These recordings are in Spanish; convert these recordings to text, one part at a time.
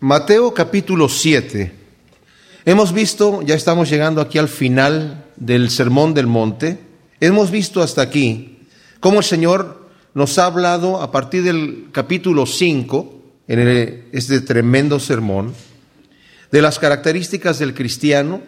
Mateo capítulo 7. Hemos visto, ya estamos llegando aquí al final del Sermón del Monte, hemos visto hasta aquí cómo el Señor nos ha hablado a partir del capítulo 5, en este tremendo sermón, de las características del cristiano,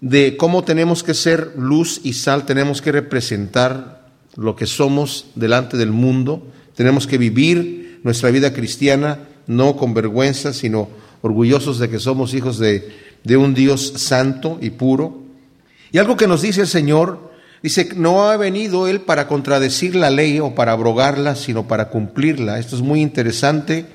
de cómo tenemos que ser luz y sal, tenemos que representar lo que somos delante del mundo, tenemos que vivir nuestra vida cristiana no con vergüenza, sino orgullosos de que somos hijos de, de un Dios santo y puro. Y algo que nos dice el Señor, dice, no ha venido Él para contradecir la ley o para abrogarla, sino para cumplirla. Esto es muy interesante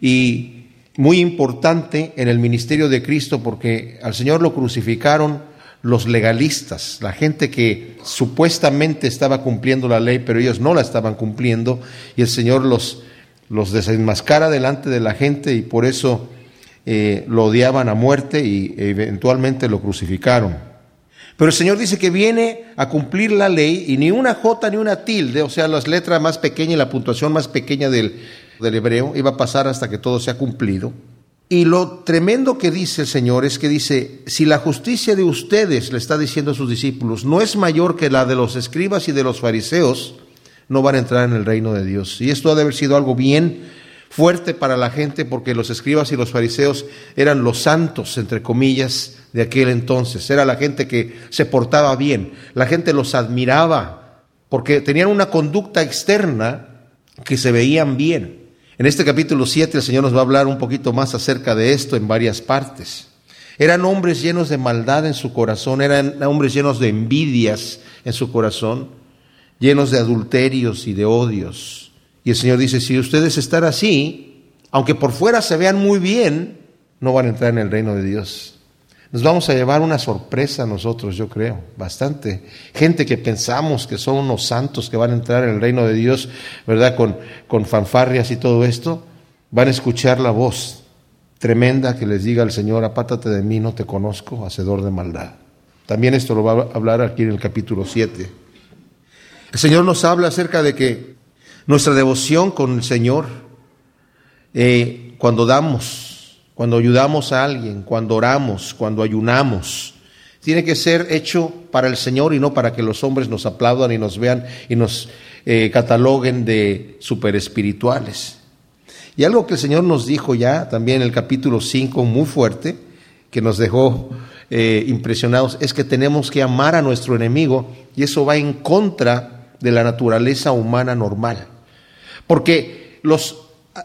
y muy importante en el ministerio de Cristo porque al Señor lo crucificaron los legalistas, la gente que supuestamente estaba cumpliendo la ley, pero ellos no la estaban cumpliendo, y el Señor los los desenmascara delante de la gente y por eso eh, lo odiaban a muerte y eventualmente lo crucificaron. Pero el Señor dice que viene a cumplir la ley y ni una jota ni una tilde, o sea, las letras más pequeñas y la puntuación más pequeña del, del hebreo, iba a pasar hasta que todo sea cumplido. Y lo tremendo que dice el Señor es que dice, si la justicia de ustedes, le está diciendo a sus discípulos, no es mayor que la de los escribas y de los fariseos, no van a entrar en el reino de Dios. Y esto ha de haber sido algo bien fuerte para la gente porque los escribas y los fariseos eran los santos, entre comillas, de aquel entonces. Era la gente que se portaba bien, la gente los admiraba porque tenían una conducta externa que se veían bien. En este capítulo 7 el Señor nos va a hablar un poquito más acerca de esto en varias partes. Eran hombres llenos de maldad en su corazón, eran hombres llenos de envidias en su corazón llenos de adulterios y de odios. Y el Señor dice, si ustedes están así, aunque por fuera se vean muy bien, no van a entrar en el reino de Dios. Nos vamos a llevar una sorpresa nosotros, yo creo, bastante. Gente que pensamos que son unos santos que van a entrar en el reino de Dios, ¿verdad? Con, con fanfarrias y todo esto, van a escuchar la voz tremenda que les diga al Señor, apátate de mí, no te conozco, hacedor de maldad. También esto lo va a hablar aquí en el capítulo 7. El Señor nos habla acerca de que nuestra devoción con el Señor, eh, cuando damos, cuando ayudamos a alguien, cuando oramos, cuando ayunamos, tiene que ser hecho para el Señor y no para que los hombres nos aplaudan y nos vean y nos eh, cataloguen de super espirituales. Y algo que el Señor nos dijo ya también en el capítulo 5, muy fuerte, que nos dejó eh, impresionados, es que tenemos que amar a nuestro enemigo y eso va en contra de la naturaleza humana normal. Porque los,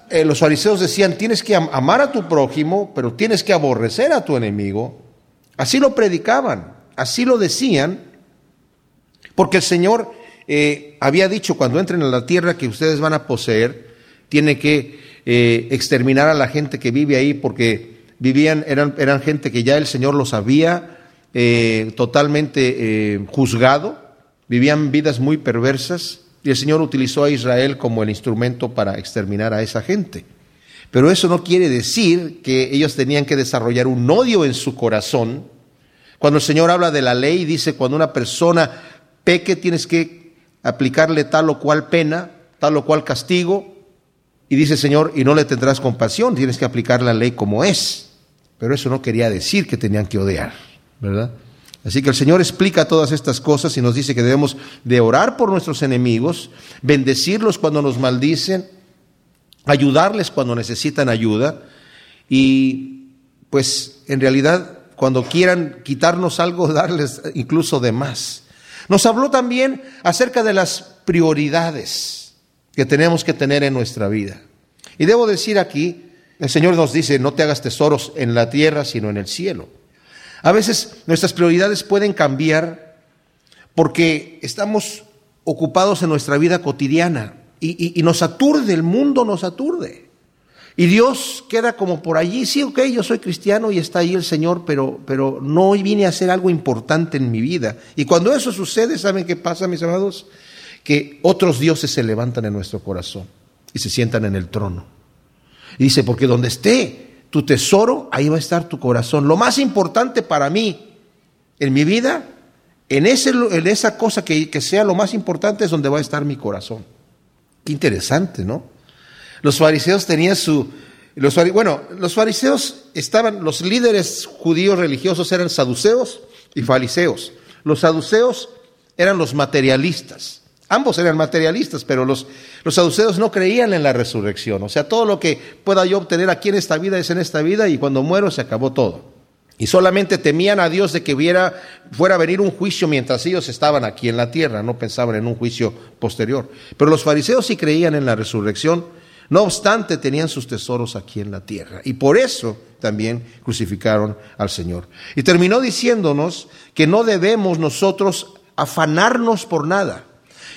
eh, los fariseos decían, tienes que amar a tu prójimo, pero tienes que aborrecer a tu enemigo. Así lo predicaban, así lo decían, porque el Señor eh, había dicho, cuando entren a la tierra que ustedes van a poseer, tiene que eh, exterminar a la gente que vive ahí, porque vivían, eran, eran gente que ya el Señor los había totalmente juzgado, vivían vidas muy perversas y el Señor utilizó a Israel como el instrumento para exterminar a esa gente. Pero eso no quiere decir que ellos tenían que desarrollar un odio en su corazón. Cuando el Señor habla de la ley, dice, cuando una persona peque, tienes que aplicarle tal o cual pena, tal o cual castigo. Y dice Señor, y no le tendrás compasión, tienes que aplicar la ley como es. Pero eso no quería decir que tenían que odiar, ¿verdad? Así que el Señor explica todas estas cosas y nos dice que debemos de orar por nuestros enemigos, bendecirlos cuando nos maldicen, ayudarles cuando necesitan ayuda y pues en realidad cuando quieran quitarnos algo, darles incluso de más. Nos habló también acerca de las prioridades que tenemos que tener en nuestra vida. Y debo decir aquí, el Señor nos dice, no te hagas tesoros en la tierra, sino en el cielo. A veces nuestras prioridades pueden cambiar porque estamos ocupados en nuestra vida cotidiana y, nos aturde, el mundo nos aturde. Y Dios queda como por allí, sí, ok, yo soy cristiano y está ahí el Señor, pero, pero no vine a hacer algo importante en mi vida. Y cuando eso sucede, ¿saben qué pasa, mis amados? Que otros dioses se levantan en nuestro corazón y se sientan en el trono. Y dice, porque donde esté tu tesoro, ahí va a estar tu corazón. Lo más importante para mí en mi vida, en, ese, en esa cosa que, que sea lo más importante es donde va a estar mi corazón. Qué interesante, ¿no? Los fariseos tenían su, Los, bueno, los fariseos estaban, los líderes judíos religiosos eran saduceos y fariseos. Los saduceos eran los materialistas. Ambos eran materialistas, pero los, los saduceos no creían en la resurrección. O sea, todo lo que pueda yo obtener aquí en esta vida es en esta vida y cuando muero se acabó todo. Y solamente temían a Dios de que hubiera, fuera a venir un juicio mientras ellos estaban aquí en la tierra, no pensaban en un juicio posterior. Pero los fariseos sí creían en la resurrección, no obstante tenían sus tesoros aquí en la tierra. Y por eso también crucificaron al Señor. Y terminó diciéndonos que no debemos nosotros afanarnos por nada.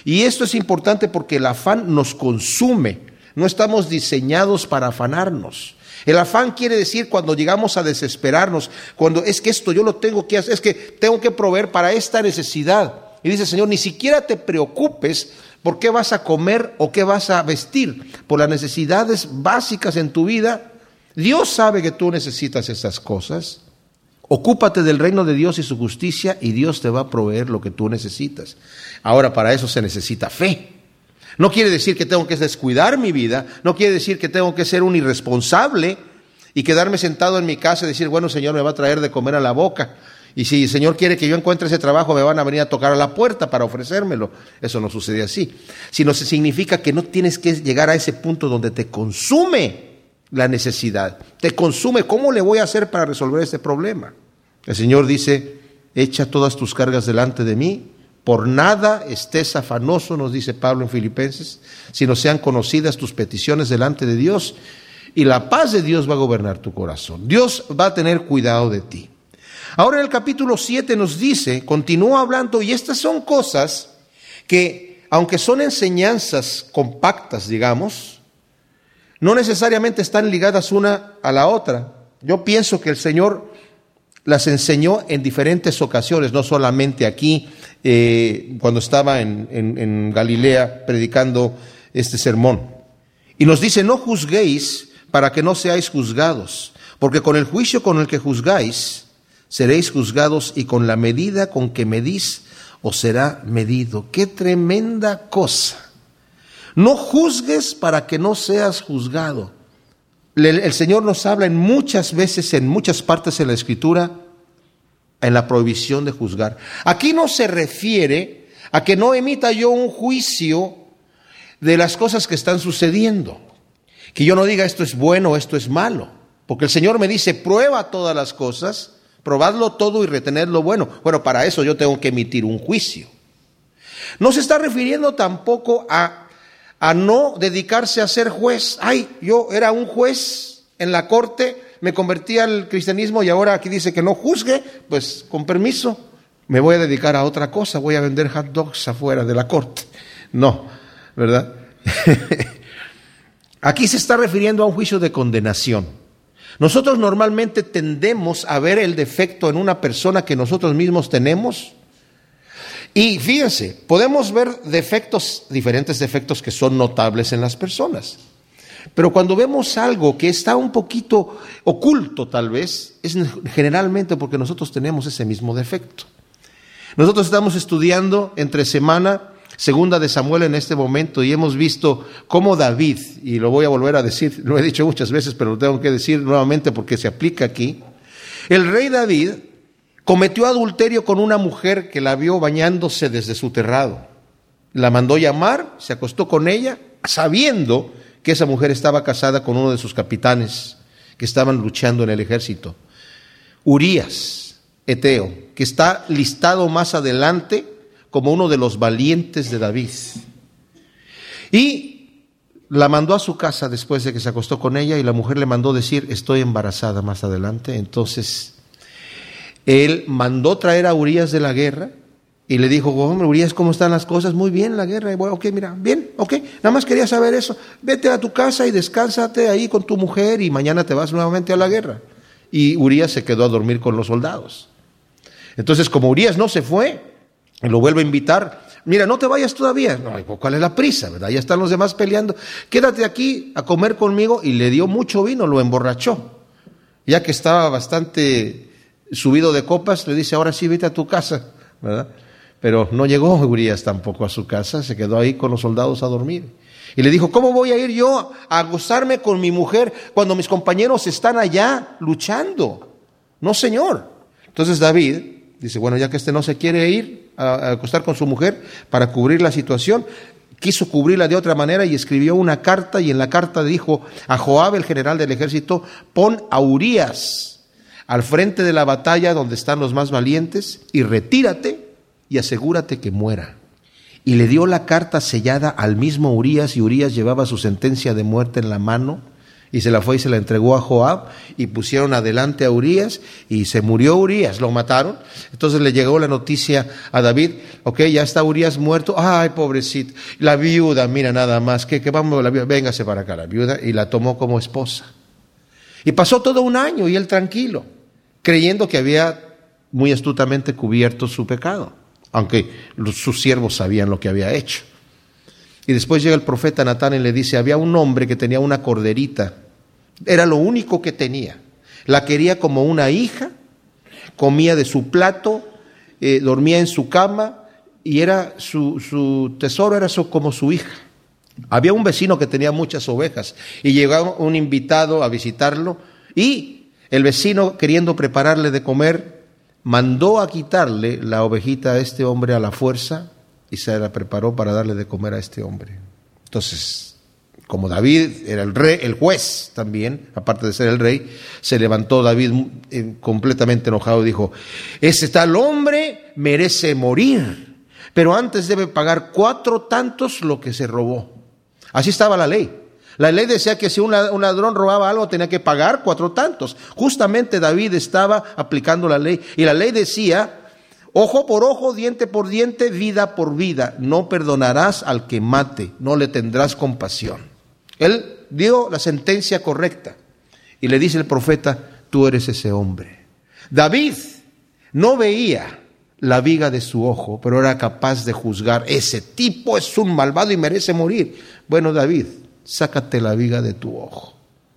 Y esto es importante porque el afán nos consume. No estamos diseñados para afanarnos. El afán quiere decir cuando llegamos a desesperarnos, cuando es que esto yo lo tengo que hacer, es que tengo que proveer para esta necesidad. Y dice, Señor, ni siquiera te preocupes por qué vas a comer o qué vas a vestir, por las necesidades básicas en tu vida. Dios sabe que tú necesitas esas cosas. Ocúpate del reino de Dios y su justicia y Dios te va a proveer lo que tú necesitas. Ahora, para eso se necesita fe. No quiere decir que tengo que descuidar mi vida, no quiere decir que tengo que ser un irresponsable y quedarme sentado en mi casa y decir, bueno, Señor, me va a traer de comer a la boca. Y si el Señor quiere que yo encuentre ese trabajo, me van a venir a tocar a la puerta para ofrecérmelo. Eso no sucede así. Sino se significa que no tienes que llegar a ese punto donde te consume la necesidad. Te consume. ¿Cómo le voy a hacer para resolver este problema? El Señor dice, echa todas tus cargas delante de mí. Por nada estés afanoso, nos dice Pablo en Filipenses, sino sean conocidas tus peticiones delante de Dios y la paz de Dios va a gobernar tu corazón. Dios va a tener cuidado de ti. Ahora en el capítulo 7 nos dice, continúa hablando, y estas son cosas que, aunque son enseñanzas compactas, digamos, no necesariamente están ligadas una a la otra. Yo pienso que el Señor las enseñó en diferentes ocasiones, no solamente aquí, eh, cuando estaba en, en, en Galilea predicando este sermón. Y nos dice, no juzguéis para que no seáis juzgados, porque con el juicio con el que juzgáis, seréis juzgados y con la medida con que medís os será medido. Qué tremenda cosa. No juzgues para que no seas juzgado. El, Señor nos habla en muchas veces, en muchas partes de la Escritura, en la prohibición de juzgar. Aquí no se refiere a que no emita yo un juicio de las cosas que están sucediendo. Que yo no diga esto es bueno, esto es malo. Porque el Señor me dice, prueba todas las cosas probadlo todo y retener lo bueno. Bueno, para eso yo tengo que emitir un juicio. No se está refiriendo tampoco a, a no dedicarse a ser juez. Ay, yo era un juez en la corte, me convertí al cristianismo y ahora aquí dice que no juzgue, pues con permiso, me voy a dedicar a otra cosa, voy a vender hot dogs afuera de la corte. No, ¿verdad? aquí se está refiriendo a un juicio de condenación. Nosotros normalmente tendemos a ver el defecto en una persona que nosotros mismos tenemos. Y fíjense, podemos ver defectos, diferentes defectos que son notables en las personas. Pero cuando vemos algo que está un poquito oculto tal vez, es generalmente porque nosotros tenemos ese mismo defecto. Nosotros estamos estudiando entre semana segunda de Samuel en este momento y hemos visto cómo David, y lo voy a volver a decir, lo he dicho muchas veces, pero lo tengo que decir nuevamente porque se aplica aquí, el rey David cometió adulterio con una mujer que la vio bañándose desde su terrado. La mandó llamar, se acostó con ella, sabiendo que esa mujer estaba casada con uno de sus capitanes que estaban luchando en el ejército. Urias, Eteo, que está listado más adelante como uno de los valientes de David. Y la mandó a su casa después de que se acostó con ella y la mujer le mandó decir, estoy embarazada más adelante. Entonces, él mandó traer a Urias de la guerra y le dijo, hombre, Urias, ¿cómo están las cosas? Muy bien la guerra. Y bueno, ok, mira, bien, ok. Nada más quería saber eso. Vete a tu casa y descánsate ahí con tu mujer y mañana te vas nuevamente a la guerra. Y Urias se quedó a dormir con los soldados. Entonces, como Urias no se fue, lo vuelve a invitar. Mira, no te vayas todavía. No, ¿cuál es la prisa? ¿Verdad? Ya están los demás peleando. Quédate aquí a comer conmigo. Y le dio mucho vino, lo emborrachó. Ya que estaba bastante subido de copas, le dice, ahora sí, vete a tu casa. ¿Verdad? Pero no llegó Urias tampoco a su casa, se quedó ahí con los soldados a dormir. Y le dijo, ¿cómo voy a ir yo a gozarme con mi mujer cuando mis compañeros están allá luchando? No, señor. Entonces David dice, bueno, ya que este no se quiere ir a, acostar con su mujer para cubrir la situación, quiso cubrirla de otra manera y escribió una carta y en la carta dijo a Joab, el general del ejército, pon a Urias al frente de la batalla donde están los más valientes y retírate y asegúrate que muera y le dio la carta sellada al mismo Urias y Urias llevaba su sentencia de muerte en la mano y se la fue y se la entregó a Joab y pusieron adelante a Urias y se murió Urias, lo mataron. Entonces le llegó la noticia a David, ok, ya está Urias muerto, ay pobrecito, la viuda, mira nada más, que, que vamos, la viuda, véngase para acá la viuda y la tomó como esposa. Y pasó todo un año y él tranquilo, creyendo que había muy astutamente cubierto su pecado aunque sus siervos sabían lo que había hecho. Y después llega el profeta Natán y le dice, había un hombre que tenía una corderita, era lo único que tenía, la quería como una hija, comía de su plato, eh, dormía en su cama y era su, su tesoro era como su hija. Había un vecino que tenía muchas ovejas y llegó un invitado a visitarlo y el vecino queriendo prepararle de comer mandó a quitarle la ovejita a este hombre a la fuerza y se la preparó para darle de comer a este hombre. Entonces, como David era el rey, el juez también, aparte de ser el rey, se levantó David eh, completamente enojado y dijo, ese tal hombre merece morir, pero antes debe pagar cuatro tantos lo que se robó. Así estaba la ley. La ley decía que si un ladrón robaba algo tenía que pagar cuatro tantos. Justamente David estaba aplicando la ley y la ley decía, ojo por ojo, diente por diente, vida por vida. No perdonarás al que mate, no le tendrás compasión. Él dio la sentencia correcta y le dice el profeta, tú eres ese hombre. David no veía la viga de su ojo, pero era capaz de juzgar, ese tipo es un malvado y merece morir. Bueno, David, sácate la viga de tu ojo.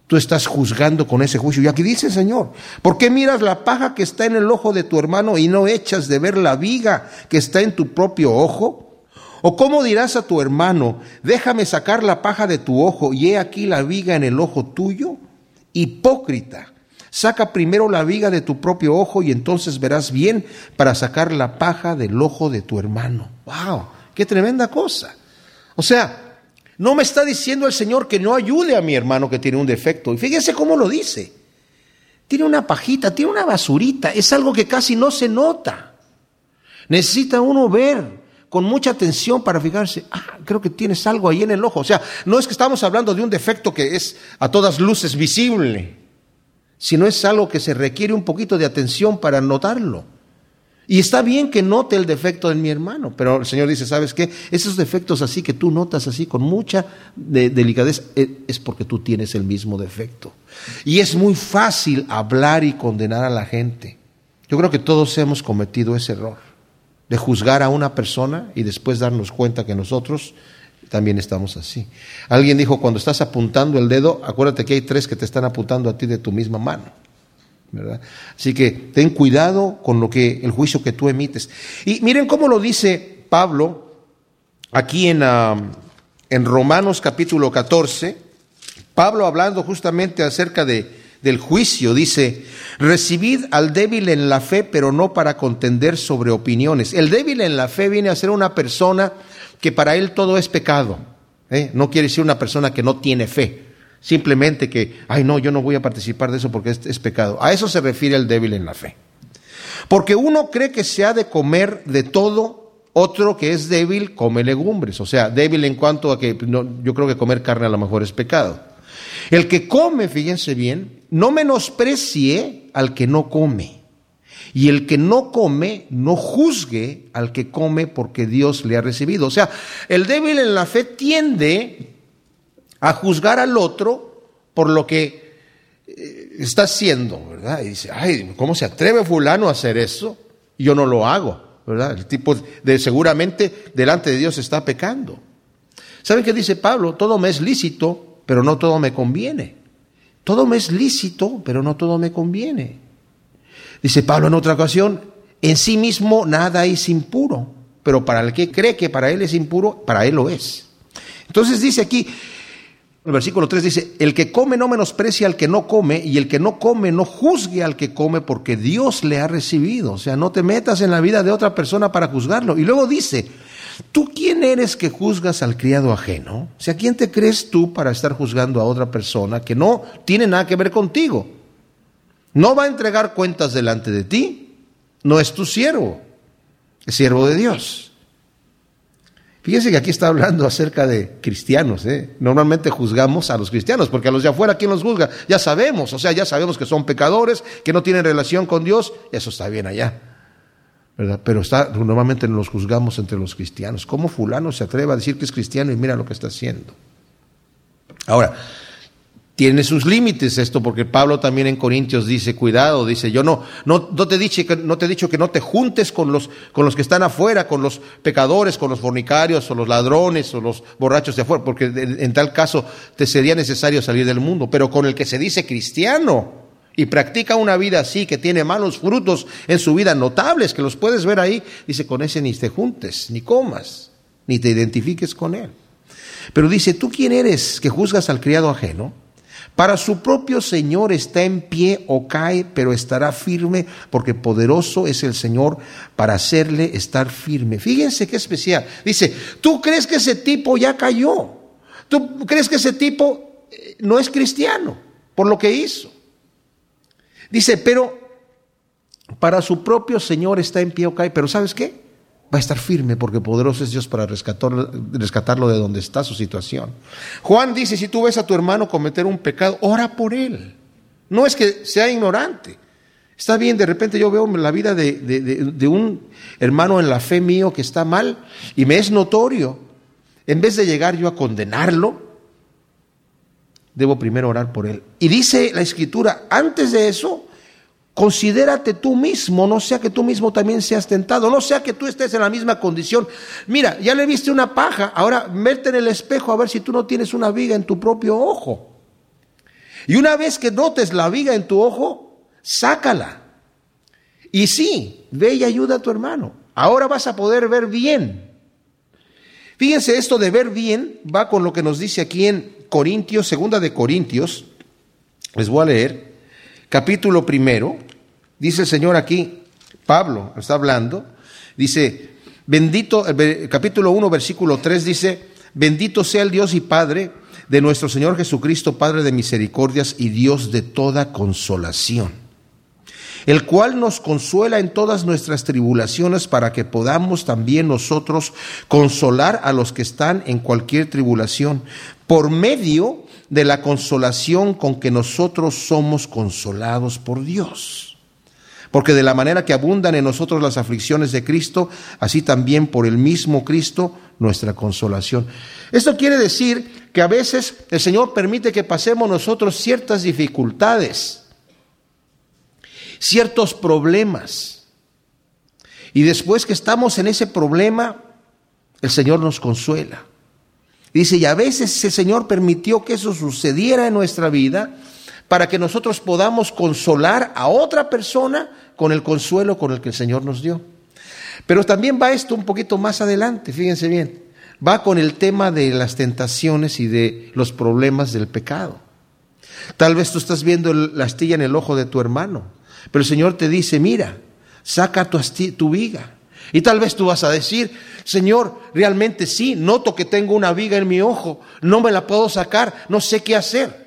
Tú estás juzgando con ese juicio. Y aquí dice Señor, ¿por qué miras la paja que está en el ojo de tu hermano y no echas de ver la viga que está en tu propio ojo? ¿O cómo dirás a tu hermano, déjame sacar la paja de tu ojo y he aquí la viga en el ojo tuyo? Hipócrita, saca primero la viga de tu propio ojo y entonces verás bien para sacar la paja del ojo de tu hermano. ¡Wow! ¡Qué tremenda cosa! O sea, no me está diciendo el Señor que no ayude a mi hermano que tiene un defecto. Y fíjense cómo lo dice. Tiene una pajita, tiene una basurita. Es algo que casi no se nota. Necesita uno ver con mucha atención para fijarse, ah, creo que tienes algo ahí en el ojo. O sea, no es que estamos hablando de un defecto que es a todas luces visible, sino es algo que se requiere un poquito de atención para notarlo. Y está bien que note el defecto de mi hermano, pero el Señor dice, ¿sabes qué? Esos defectos así que tú notas así con mucha delicadeza eh, es porque tú tienes el mismo defecto. Y es muy fácil hablar y condenar a la gente. Yo creo que todos hemos cometido ese error de juzgar a una persona y después darnos cuenta que nosotros también estamos así. Alguien dijo, cuando estás apuntando el dedo, acuérdate que hay tres que te están apuntando a ti de tu misma mano. Así que ten cuidado con lo que el juicio que tú emites. Y miren cómo lo dice Pablo aquí en, en Romanos capítulo 14. Pablo hablando justamente acerca de, del juicio, dice, recibid al débil en la fe, pero no para contender sobre opiniones. El débil en la fe viene a ser una persona que para él todo es pecado. ¿eh? No quiere decir una persona que no tiene fe simplemente que, ay no, yo no voy a participar de eso porque es, pecado. A eso se refiere el débil en la fe. Porque uno cree que se ha de comer de todo, otro que es débil come legumbres. O sea, débil en cuanto a que yo creo que comer carne a lo mejor es pecado. El que come, fíjense bien, no menosprecie al que no come. Y el que no come, no juzgue al que come porque Dios le ha recibido. O sea, el débil en la fe tiende a juzgar al otro por lo que eh, está haciendo, ¿verdad? Y dice, ay, ¿cómo se atreve fulano a hacer eso? Yo no lo hago, ¿verdad? El tipo seguramente delante de Dios está pecando. ¿Saben qué dice Pablo? Todo me es lícito, pero no todo me conviene. Todo me es lícito, pero no todo me conviene. Dice Pablo en otra ocasión, en sí mismo nada es impuro, pero para el que cree que para él es impuro, para él lo es. Entonces dice aquí, el versículo 3 dice, el que come no menosprecia al que no come, y el que no come no juzgue al que come, porque Dios le ha recibido. O sea, no te metas en la vida de otra persona para juzgarlo. Y luego dice, ¿tú quién eres que juzgas al criado ajeno? O sea, ¿quién te crees tú para estar juzgando a otra persona que no tiene nada que ver contigo? No va a entregar cuentas delante de ti, no es tu siervo, es siervo de Dios. Fíjense que aquí está hablando acerca de cristianos. ¿eh? Normalmente juzgamos a los cristianos, porque a los de afuera, ¿quién los juzga? Ya sabemos, o sea, ya sabemos que son pecadores, que no tienen relación con Dios, eso está bien allá. ¿verdad? Pero está, normalmente los juzgamos entre los cristianos. ¿Cómo fulano se atreve a decir que es cristiano y mira lo que está haciendo? Ahora, tiene sus límites esto, porque Pablo también en Corintios dice, cuidado, dice, yo no, no, no, te, dije que, no te he dicho que no te juntes con los, con los que están afuera, con los pecadores, con los fornicarios, o los ladrones, o los borrachos de afuera, porque en tal caso te sería necesario salir del mundo, pero con el que se dice cristiano y practica una vida así, que tiene malos frutos en su vida notables, que los puedes ver ahí, dice, con ese ni te juntes, ni comas, ni te identifiques con él. Pero dice, ¿tú quién eres que juzgas al criado ajeno? Para su propio Señor está en pie o cae, pero estará firme, porque poderoso es el Señor para hacerle estar firme. Fíjense qué especial. Dice, ¿tú crees que ese tipo ya cayó? ¿Tú crees que ese tipo eh, no es cristiano por lo que hizo? Dice, pero para su propio Señor está en pie o cae, pero ¿sabes qué? Va a estar firme porque poderoso es Dios para rescatarlo, rescatarlo de donde está su situación. Juan dice, si tú ves a tu hermano cometer un pecado, ora por él. No es que sea ignorante. Está bien, de repente yo veo la vida de, de, un hermano en la fe mío que está mal y me es notorio. En vez de llegar yo a condenarlo, debo primero orar por él. Y dice la escritura, antes de eso, Considérate tú mismo, no sea que tú mismo también seas tentado, no sea que tú estés en la misma condición. Mira, ya le viste una paja, ahora verte en el espejo a ver si tú no tienes una viga en tu propio ojo. Y una vez que notes la viga en tu ojo, sácala. Y sí, ve y ayuda a tu hermano. Ahora vas a poder ver bien. Fíjense, esto de ver bien va con lo que nos dice aquí en Corintios, segunda de Corintios. Les voy a leer capítulo primero, dice el Señor aquí, Pablo está hablando, dice, bendito, capítulo 1, versículo 3 dice, bendito sea el Dios y Padre de nuestro Señor Jesucristo, Padre de misericordias y Dios de toda consolación, el cual nos consuela en todas nuestras tribulaciones para que podamos también nosotros consolar a los que están en cualquier tribulación, por medio de la consolación con que nosotros somos consolados por Dios. Porque de la manera que abundan en nosotros las aflicciones de Cristo, así también por el mismo Cristo nuestra consolación. Esto quiere decir que a veces el Señor permite que pasemos nosotros ciertas dificultades, ciertos problemas. Y después que estamos en ese problema, el Señor nos consuela. Dice, y a veces el Señor permitió que eso sucediera en nuestra vida para que nosotros podamos consolar a otra persona con el consuelo con el que el Señor nos dio. Pero también va esto un poquito más adelante, fíjense bien, va con el tema de las tentaciones y de los problemas del pecado. Tal vez tú estás viendo la astilla en el ojo de tu hermano, pero el Señor te dice, mira, saca tu, tu viga. Y tal vez tú vas a decir, Señor, realmente sí, noto que tengo una viga en mi ojo, no me la puedo sacar, no sé qué hacer.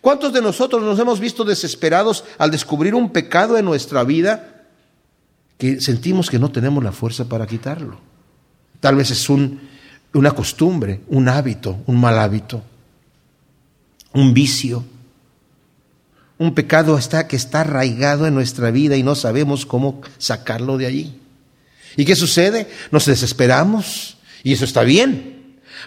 ¿Cuántos de nosotros nos hemos visto desesperados al descubrir un pecado en nuestra vida que sentimos que no tenemos la fuerza para quitarlo? Tal vez es un, una costumbre, un hábito, un mal hábito, un vicio, un pecado está, que está arraigado en nuestra vida y no sabemos cómo sacarlo de allí. ¿Y qué sucede? Nos desesperamos y eso está bien,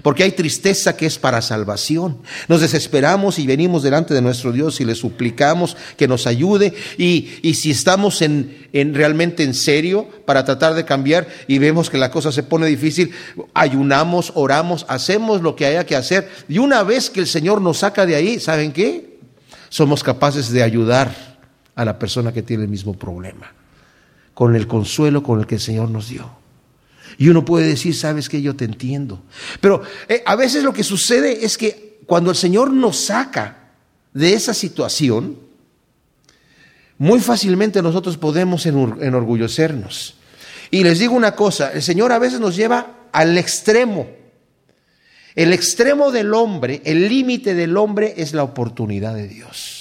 porque hay tristeza que es para salvación. Nos desesperamos y venimos delante de nuestro Dios y le suplicamos que nos ayude y, y si estamos en, en, realmente en serio para tratar de cambiar y vemos que la cosa se pone difícil, ayunamos, oramos, hacemos lo que haya que hacer y una vez que el Señor nos saca de ahí, ¿saben qué? Somos capaces de ayudar a la persona que tiene el mismo problema con el consuelo con el que el Señor nos dio. Y uno puede decir, sabes que yo te entiendo. Pero eh, a veces lo que sucede es que cuando el Señor nos saca de esa situación, muy fácilmente nosotros podemos enorgullecernos. Y les digo una cosa, el Señor a veces nos lleva al extremo. El extremo del hombre, el límite del hombre es la oportunidad de Dios.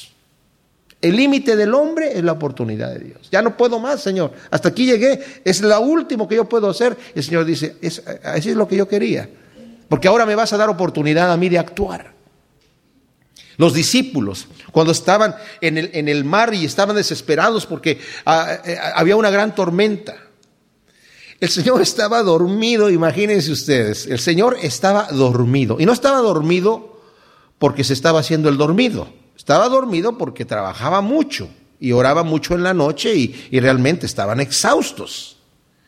El límite del hombre es la oportunidad de Dios. Ya no puedo más, Señor. Hasta aquí llegué. Es lo último que yo puedo hacer. El Señor dice, es, así es lo que yo quería. Porque ahora me vas a dar oportunidad a mí de actuar. Los discípulos, cuando estaban en el, en el mar y estaban desesperados porque ah, eh, había una gran tormenta. El Señor estaba dormido, imagínense ustedes, el Señor estaba dormido. Y no estaba dormido porque se estaba haciendo el dormido, estaba dormido porque trabajaba mucho y oraba mucho en la noche y, realmente estaban exhaustos.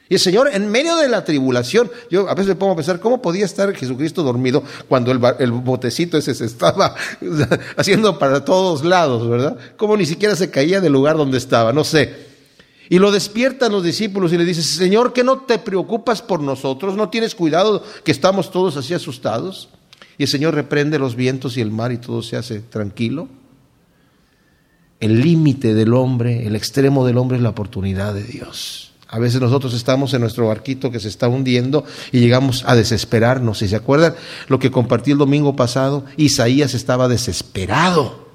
Y el Señor, en medio de la tribulación, yo a veces me pongo a pensar, ¿cómo podía estar Jesucristo dormido cuando el, el, botecito ese se estaba haciendo para todos lados, verdad? ¿Cómo ni siquiera se caía del lugar donde estaba? No sé. Y lo despiertan los discípulos y le dicen, Señor, que no te preocupas por nosotros, no tienes cuidado que estamos todos así asustados. Y el Señor reprende los vientos y el mar y todo se hace tranquilo. El límite del hombre, el extremo del hombre es la oportunidad de Dios. A veces nosotros estamos en nuestro barquito que se está hundiendo y llegamos a desesperarnos. ¿Y se acuerdan lo que compartí el domingo pasado? Isaías estaba desesperado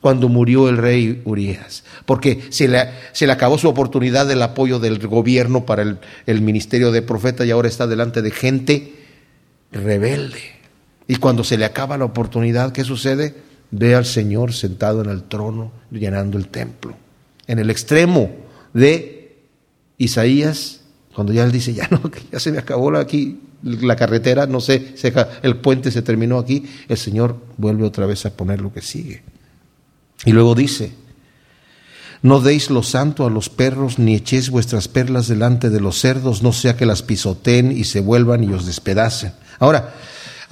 cuando murió el rey Urias, porque se le, se le acabó su oportunidad del apoyo del gobierno para el, el ministerio de profeta y ahora está delante de gente rebelde. Y cuando se le acaba la oportunidad, ¿qué sucede? Ve al Señor sentado en el trono, llenando el templo. En el extremo de Isaías, cuando ya él dice, ya no, ya se me acabó aquí la carretera, no sé, el puente se terminó aquí, el Señor vuelve otra vez a poner lo que sigue. Y luego dice, no deis lo santo a los perros, ni echéis vuestras perlas delante de los cerdos, no sea que las pisoteen y se vuelvan y os despedacen. Ahora,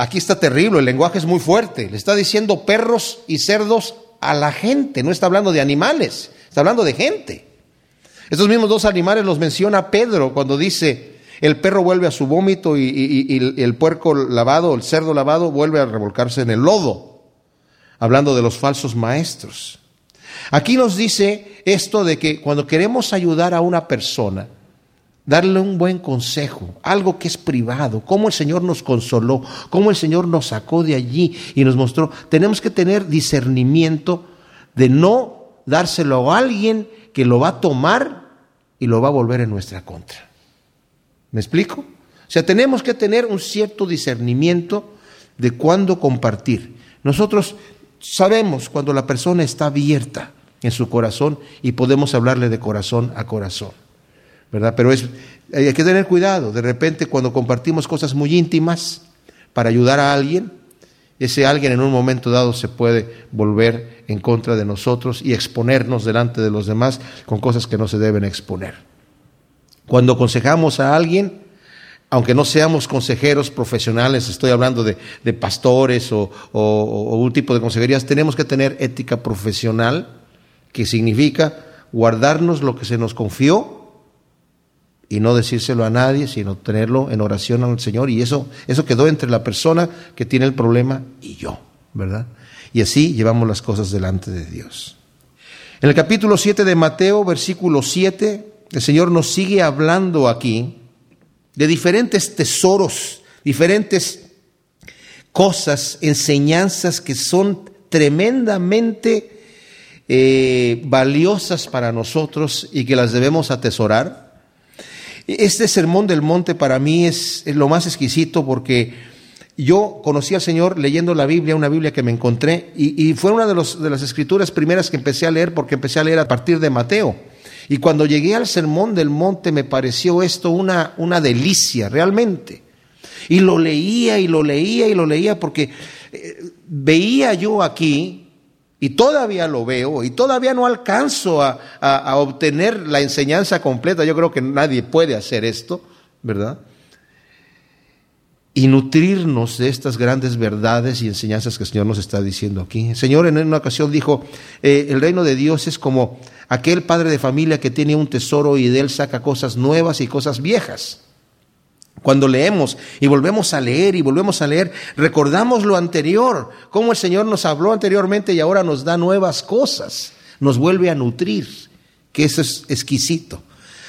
aquí está terrible, el lenguaje es muy fuerte. Le está diciendo perros y cerdos a la gente, no está hablando de animales, está hablando de gente. Estos mismos dos animales los menciona Pedro cuando dice, el perro vuelve a su vómito y, y el puerco lavado, el cerdo lavado, vuelve a revolcarse en el lodo hablando de los falsos maestros. Aquí nos dice esto de que cuando queremos ayudar a una persona, darle un buen consejo, algo que es privado, cómo el Señor nos consoló, cómo el Señor nos sacó de allí y nos mostró, tenemos que tener discernimiento de no dárselo a alguien que lo va a tomar y lo va a volver en nuestra contra. ¿Me explico? O sea, tenemos que tener un cierto discernimiento de cuándo compartir. Nosotros sabemos cuando la persona está abierta en su corazón y podemos hablarle de corazón a corazón. ¿Verdad? Pero es, hay que tener cuidado. De repente, cuando compartimos cosas muy íntimas para ayudar a alguien, ese alguien en un momento dado se puede volver en contra de nosotros y exponernos delante de los demás con cosas que no se deben exponer. Cuando aconsejamos a alguien, aunque no seamos consejeros profesionales, estoy hablando de, pastores o, un tipo de consejerías, tenemos que tener ética profesional, que significa guardarnos lo que se nos confió y no decírselo a nadie, sino tenerlo en oración al Señor. Y eso, eso quedó entre la persona que tiene el problema y yo, ¿verdad? Y así llevamos las cosas delante de Dios. En el capítulo 7 de Mateo, versículo 7, el Señor nos sigue hablando aquí de diferentes tesoros, diferentes cosas, enseñanzas que son tremendamente eh, valiosas para nosotros y que las debemos atesorar. Este sermón del monte para mí es, lo más exquisito porque yo conocí al Señor leyendo la Biblia, una Biblia que me encontré, y, fue una de, las escrituras primeras que empecé a leer porque empecé a leer a partir de Mateo. Y cuando llegué al sermón del monte me pareció esto una, una delicia, realmente. Y lo leía y lo leía y lo leía porque eh, veía yo aquí, y todavía lo veo, y todavía no alcanzo a, obtener la enseñanza completa. Yo creo que nadie puede hacer esto, ¿verdad? y nutrirnos de estas grandes verdades y enseñanzas que el Señor nos está diciendo aquí. El Señor en una ocasión dijo, eh, el reino de Dios es como aquel padre de familia que tiene un tesoro y de él saca cosas nuevas y cosas viejas. Cuando leemos y volvemos a leer y volvemos a leer, recordamos lo anterior, cómo el Señor nos habló anteriormente y ahora nos da nuevas cosas, nos vuelve a nutrir, que eso es exquisito.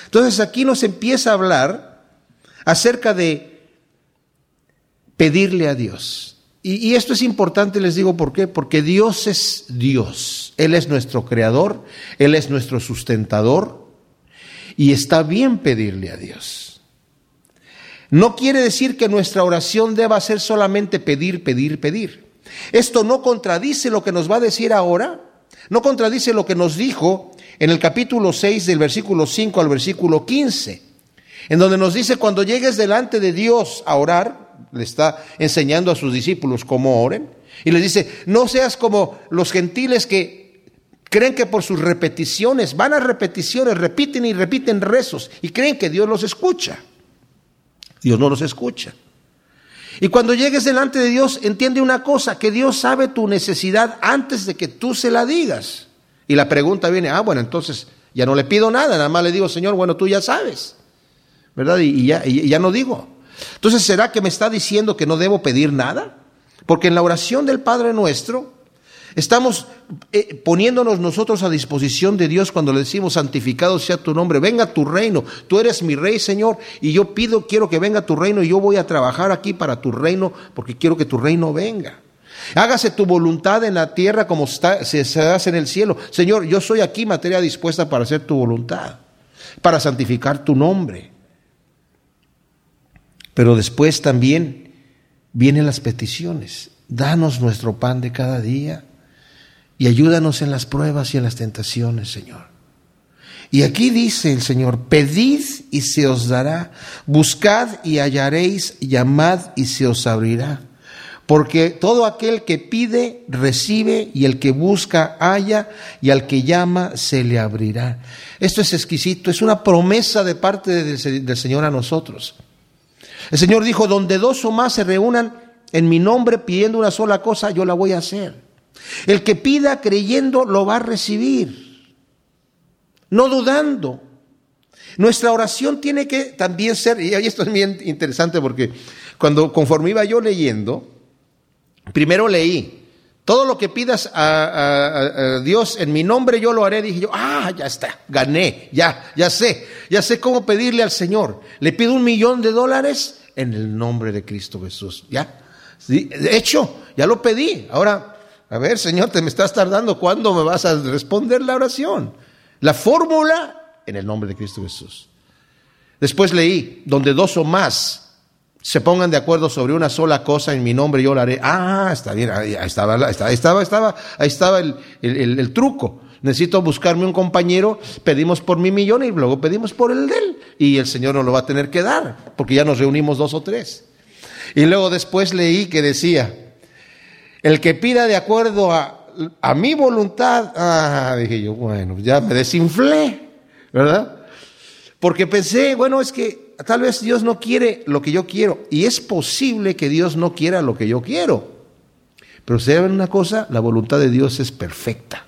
Entonces aquí nos empieza a hablar acerca de pedirle a Dios. Y, esto es importante, les digo por qué, porque Dios es Dios, Él es nuestro creador, Él es nuestro sustentador, y está bien pedirle a Dios. No quiere decir que nuestra oración deba ser solamente pedir, pedir, pedir. Esto no contradice lo que nos va a decir ahora, no contradice lo que nos dijo en el capítulo 6 del versículo 5 al versículo 15, en donde nos dice, cuando llegues delante de Dios a orar, le está enseñando a sus discípulos cómo oren, y les dice, no seas como los gentiles que creen que por sus repeticiones, van a repeticiones, repiten y repiten rezos, y creen que Dios los escucha. Dios no los escucha. Y cuando llegues delante de Dios, entiende una cosa, que Dios sabe tu necesidad antes de que tú se la digas. Y la pregunta viene, ah, bueno, entonces ya no le pido nada, nada más le digo, Señor, bueno, tú ya sabes, ¿verdad? Y, ya, y ya no digo. Entonces, ¿será que me está diciendo que no debo pedir nada? Porque en la oración del Padre nuestro, Estamos eh, poniéndonos nosotros a disposición de Dios cuando le decimos, santificado sea tu nombre, venga tu reino, tú eres mi rey, Señor, y yo pido, quiero que venga tu reino, y yo voy a trabajar aquí para tu reino, porque quiero que tu reino venga. Hágase tu voluntad en la tierra como se, se hace en el cielo. Señor, yo soy aquí materia dispuesta para hacer tu voluntad, para santificar tu nombre. Pero después también vienen las peticiones. Danos nuestro pan de cada día y ayúdanos en las pruebas y en las tentaciones, Señor. Y aquí dice el Señor, pedid y se os dará, buscad y hallaréis, llamad y se os abrirá. Porque todo aquel que pide, recibe, y el que busca, halla, y al que llama, se le abrirá. Esto es exquisito, es una promesa de parte del Señor a nosotros. El Señor dijo, donde dos o más se reúnan en mi nombre pidiendo una sola cosa, yo la voy a hacer. El que pida creyendo lo va a recibir, no dudando. Nuestra oración tiene que también ser, y esto es bien interesante porque cuando conforme iba yo leyendo, primero leí, todo lo que pidas a, Dios en mi nombre yo lo haré. Dije yo, ah, ya está, gané, ya, ya sé, ya sé cómo pedirle al Señor. Le pido un millón de dólares en el nombre de Cristo Jesús. Ya, de hecho, ya lo pedí. Ahora a ver, Señor, te me estás tardando. ¿Cuándo me vas a responder la oración? La fórmula en el nombre de Cristo Jesús. Después leí, donde dos o más se pongan de acuerdo sobre una sola cosa en mi nombre, yo la haré. Ah, está bien, ahí estaba, ahí estaba, estaba, ahí estaba el, el truco. Necesito buscarme un compañero, pedimos por mi millón y luego pedimos por el de él. Y el Señor nos lo va a tener que dar, porque ya nos reunimos dos o tres. Y luego después leí que decía, el que pida de acuerdo a, a mi voluntad, ah, dije yo, bueno, ya me desinflé, ¿verdad? Porque pensé, bueno, es que tal vez Dios no quiere lo que yo quiero. Y es posible que Dios no quiera lo que yo quiero. Pero saben una cosa, la voluntad de Dios es perfecta.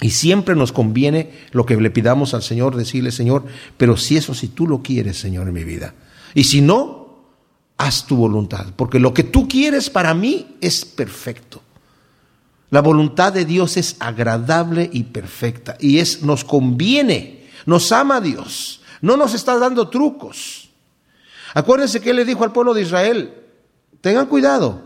Y siempre nos conviene lo que le pidamos al Señor, decirle, Señor, pero si eso, si tú lo quieres, Señor, en mi vida. Y si no, haz tu voluntad, porque lo que tú quieres para mí es perfecto. La voluntad de Dios es agradable y perfecta y es nos conviene, nos ama Dios, no nos está dando trucos. Acuérdense que él le dijo al pueblo de Israel, tengan cuidado,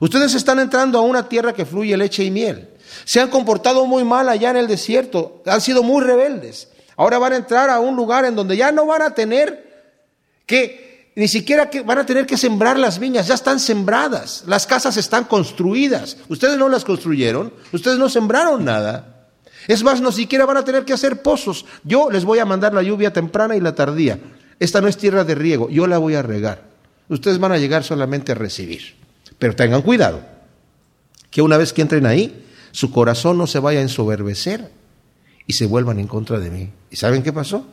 ustedes están entrando a una tierra que fluye leche y miel. Se han comportado muy mal allá en el desierto, han sido muy rebeldes. Ahora van a entrar a un lugar en donde ya no van a tener que ni siquiera que van a tener que sembrar las viñas, ya están sembradas, las casas están construidas. Ustedes no las construyeron, ustedes no sembraron nada. Es más, no siquiera van a tener que hacer pozos. Yo les voy a mandar la lluvia temprana y la tardía. Esta no es tierra de riego, yo la voy a regar. Ustedes van a llegar solamente a recibir. Pero tengan cuidado, que una vez que entren ahí, su corazón no se vaya a ensoberbecer y se vuelvan en contra de mí. ¿Y saben qué pasó?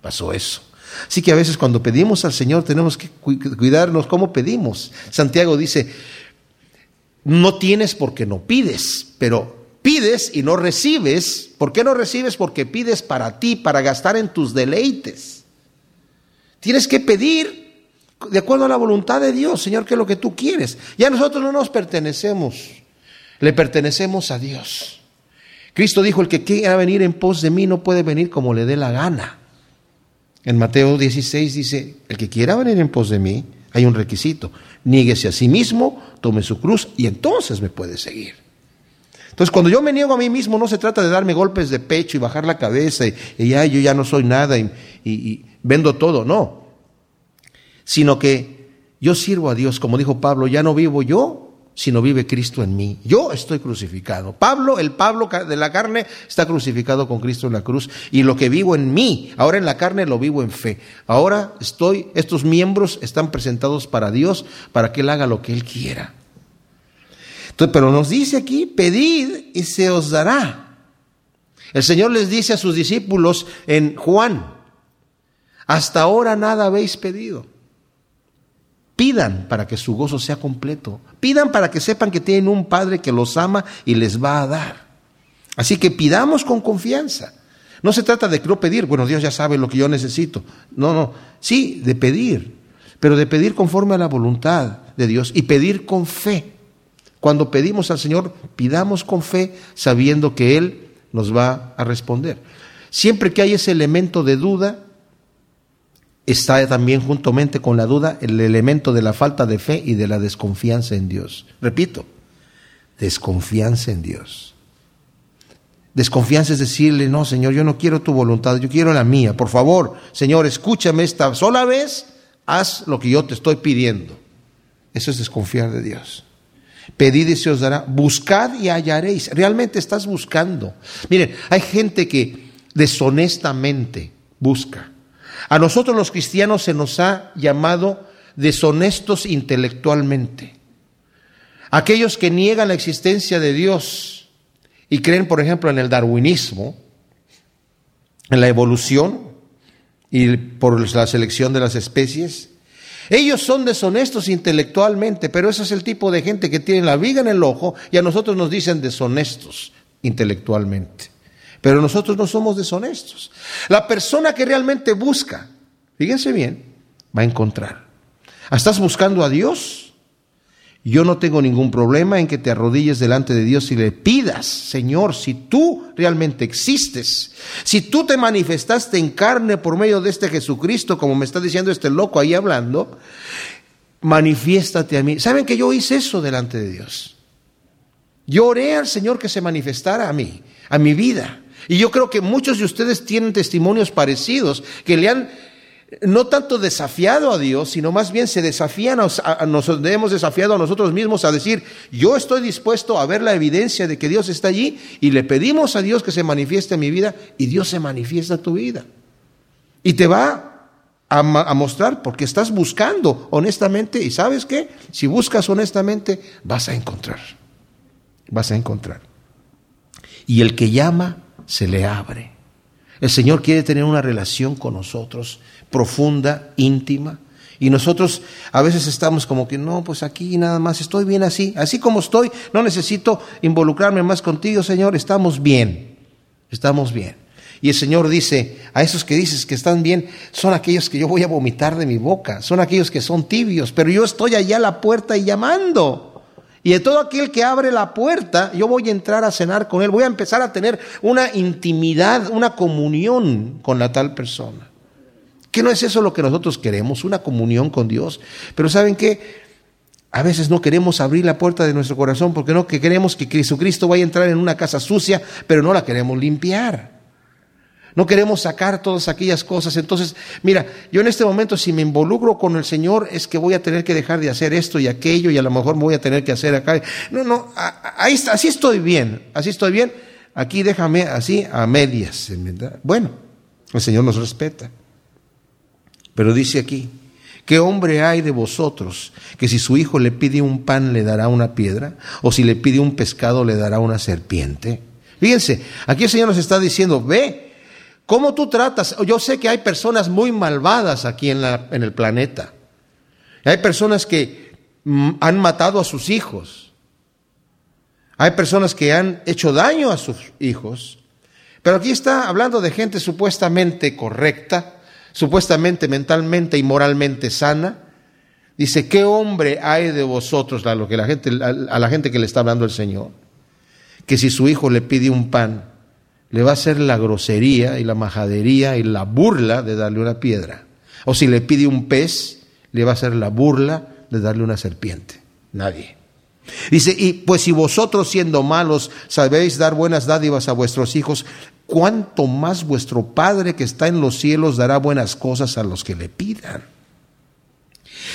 Pasó eso. Así que a veces cuando pedimos al Señor tenemos que cuidarnos cómo pedimos. Santiago dice, no tienes porque no pides, pero pides y no recibes. ¿Por qué no recibes? Porque pides para ti, para gastar en tus deleites. Tienes que pedir de acuerdo a la voluntad de Dios, Señor, ¿qué es lo que tú quieres? Ya nosotros no nos pertenecemos, le pertenecemos a Dios. Cristo dijo, el que quiera venir en pos de mí no puede venir como le dé la gana. En Mateo 16 dice, el que quiera venir en pos de mí, hay un requisito, niéguese a sí mismo, tome su cruz y entonces me puede seguir. Entonces, cuando yo me niego a mí mismo, no se trata de darme golpes de pecho y bajar la cabeza y, ya yo ya no soy nada y vendo todo, no sino que yo sirvo a Dios, como dijo Pablo, ya no vivo yo, sino vive Cristo en mí. Yo estoy crucificado. Pablo, el Pablo de la carne, está crucificado con Cristo en la cruz. Y lo que vivo en mí, ahora en la carne lo vivo en fe. Ahora estoy, estos miembros están presentados para Dios, para que Él haga lo que Él quiera. Pero nos dice aquí, pedid y se os dará. El Señor les dice a sus discípulos en Juan, hasta ahora nada habéis pedido. Pidan para que su gozo sea completo. Pidan para que sepan que tienen un Padre que los ama y les va a dar. Así que pidamos con confianza. No se trata de no pedir, bueno, Dios ya sabe lo que yo necesito. No, no, sí, de pedir, pero de pedir conforme a la voluntad de Dios y pedir con fe. Cuando pedimos al Señor, pidamos con fe sabiendo que Él nos va a responder. Siempre que hay ese elemento de duda, está también juntamente con la duda el elemento de la falta de fe y de la desconfianza en Dios. Repito, desconfianza en Dios. Desconfianza es decirle, no, Señor, yo no quiero tu voluntad, yo quiero la mía. Por favor, Señor, escúchame esta sola vez, haz lo que yo te estoy pidiendo. Eso es desconfiar de Dios. Pedid y se os dará. Buscad y hallaréis. Realmente estás buscando. Miren, hay gente que deshonestamente busca. A nosotros los cristianos se nos ha llamado deshonestos intelectualmente. Aquellos que niegan la existencia de Dios y creen, por ejemplo, en el darwinismo, en la evolución y por la selección de las especies, ellos son deshonestos intelectualmente, pero ese es el tipo de gente que tiene la viga en el ojo y a nosotros nos dicen deshonestos intelectualmente. Pero nosotros no somos deshonestos. La persona que realmente busca, fíjense bien, va a encontrar. ¿Estás buscando a Dios? Yo no tengo ningún problema en que te arrodilles delante de Dios y le pidas, Señor, si tú realmente existes, si tú te manifestaste en carne por medio de este Jesucristo, como me está diciendo este loco ahí hablando, manifiéstate a mí. ¿Saben que yo hice eso delante de Dios? Yo al Señor que se manifestara a mí, a mi vida. Y yo creo que muchos de ustedes tienen testimonios parecidos, que le han no tanto desafiado a Dios, sino más bien se desafían, a, nos hemos desafiado a nosotros mismos a decir, yo estoy dispuesto a ver la evidencia de que Dios está allí y le pedimos a Dios que se manifieste en mi vida y Dios se manifiesta en tu vida. Y te va a, a mostrar porque estás buscando honestamente y sabes qué, si buscas honestamente vas a encontrar, vas a encontrar. Y el que llama, se le abre. El Señor quiere tener una relación con nosotros profunda, íntima. Y nosotros a veces estamos como que, no, pues aquí nada más, estoy bien así, así como estoy, no necesito involucrarme más contigo, Señor, estamos bien, estamos bien. Y el Señor dice, a esos que dices que están bien, son aquellos que yo voy a vomitar de mi boca, son aquellos que son tibios, pero yo estoy allá a la puerta y llamando. Y de todo aquel que abre la puerta, yo voy a entrar a cenar con él, voy a empezar a tener una intimidad, una comunión con la tal persona. ¿Qué no es eso lo que nosotros queremos? Una comunión con Dios. Pero ¿saben qué? A veces no queremos abrir la puerta de nuestro corazón porque no que queremos que Jesucristo vaya a entrar en una casa sucia, pero no la queremos limpiar. No queremos sacar todas aquellas cosas. Entonces, mira, yo en este momento si me involucro con el Señor es que voy a tener que dejar de hacer esto y aquello y a lo mejor me voy a tener que hacer acá. No, no, ahí está, así estoy bien, así estoy bien. Aquí déjame así a medias. Bueno, el Señor nos respeta. Pero dice aquí, ¿qué hombre hay de vosotros que si su hijo le pide un pan le dará una piedra? ¿O si le pide un pescado le dará una serpiente? Fíjense, aquí el Señor nos está diciendo, ve, ¿Cómo tú tratas? Yo sé que hay personas muy malvadas aquí en, el planeta. Hay personas que mm, han matado a sus hijos. Hay personas que han hecho daño a sus hijos. Pero aquí está hablando de gente supuestamente correcta, supuestamente mentalmente y moralmente sana, Dice, ¿qué hombre hay de vosotros, a, lo que la gente, a la gente que le está hablando el Señor? Que si su hijo le pide un pan, le va a hacer la grosería y la majadería y la burla de darle una piedra. O si le pide un pez, le va a hacer la burla de darle una serpiente. Nadie. Dice, y pues si vosotros siendo malos sabéis dar buenas dádivas a vuestros hijos, cuánto más vuestro Padre que está en los cielos dará buenas cosas a los que le pidan.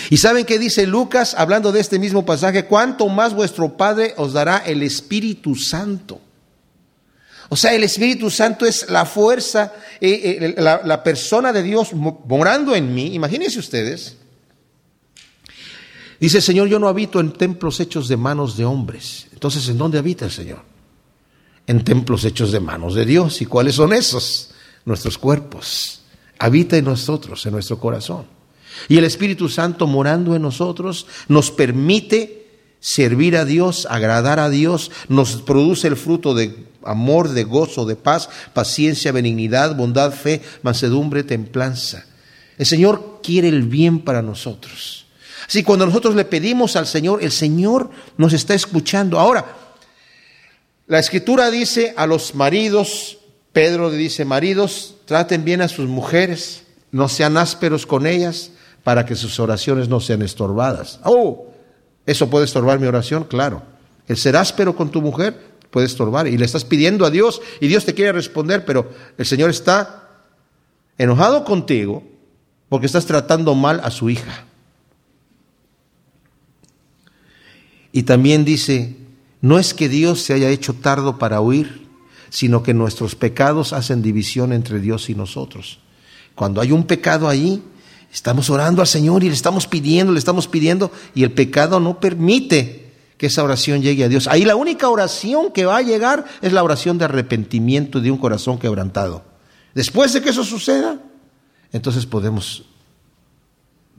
Y saben qué dice Lucas hablando de este mismo pasaje, cuánto más vuestro Padre os dará el Espíritu Santo. O sea, el Espíritu Santo es la fuerza, eh, eh, la, la persona de Dios morando en mí. Imagínense ustedes. Dice Señor, yo no habito en templos hechos de manos de hombres. Entonces, ¿en dónde habita el Señor? En templos hechos de manos de Dios. ¿Y cuáles son esos? Nuestros cuerpos. Habita en nosotros, en nuestro corazón. Y el Espíritu Santo morando en nosotros nos permite servir a Dios, agradar a Dios, nos produce el fruto de amor, de gozo, de paz, paciencia, benignidad, bondad, fe, mansedumbre, templanza. El Señor quiere el bien para nosotros. Así cuando nosotros le pedimos al Señor, el Señor nos está escuchando. Ahora, la escritura dice a los maridos, Pedro dice, maridos, traten bien a sus mujeres, no sean ásperos con ellas, para que sus oraciones no sean estorbadas. Oh, ¿eso puede estorbar mi oración? Claro. El ser áspero con tu mujer puede estorbar y le estás pidiendo a Dios y Dios te quiere responder, pero el Señor está enojado contigo porque estás tratando mal a su hija. Y también dice, no es que Dios se haya hecho tardo para huir, sino que nuestros pecados hacen división entre Dios y nosotros. Cuando hay un pecado ahí, estamos orando al Señor y le estamos pidiendo, le estamos pidiendo, y el pecado no permite que esa oración llegue a Dios. Ahí la única oración que va a llegar es la oración de arrepentimiento de un corazón quebrantado. Después de que eso suceda, entonces podemos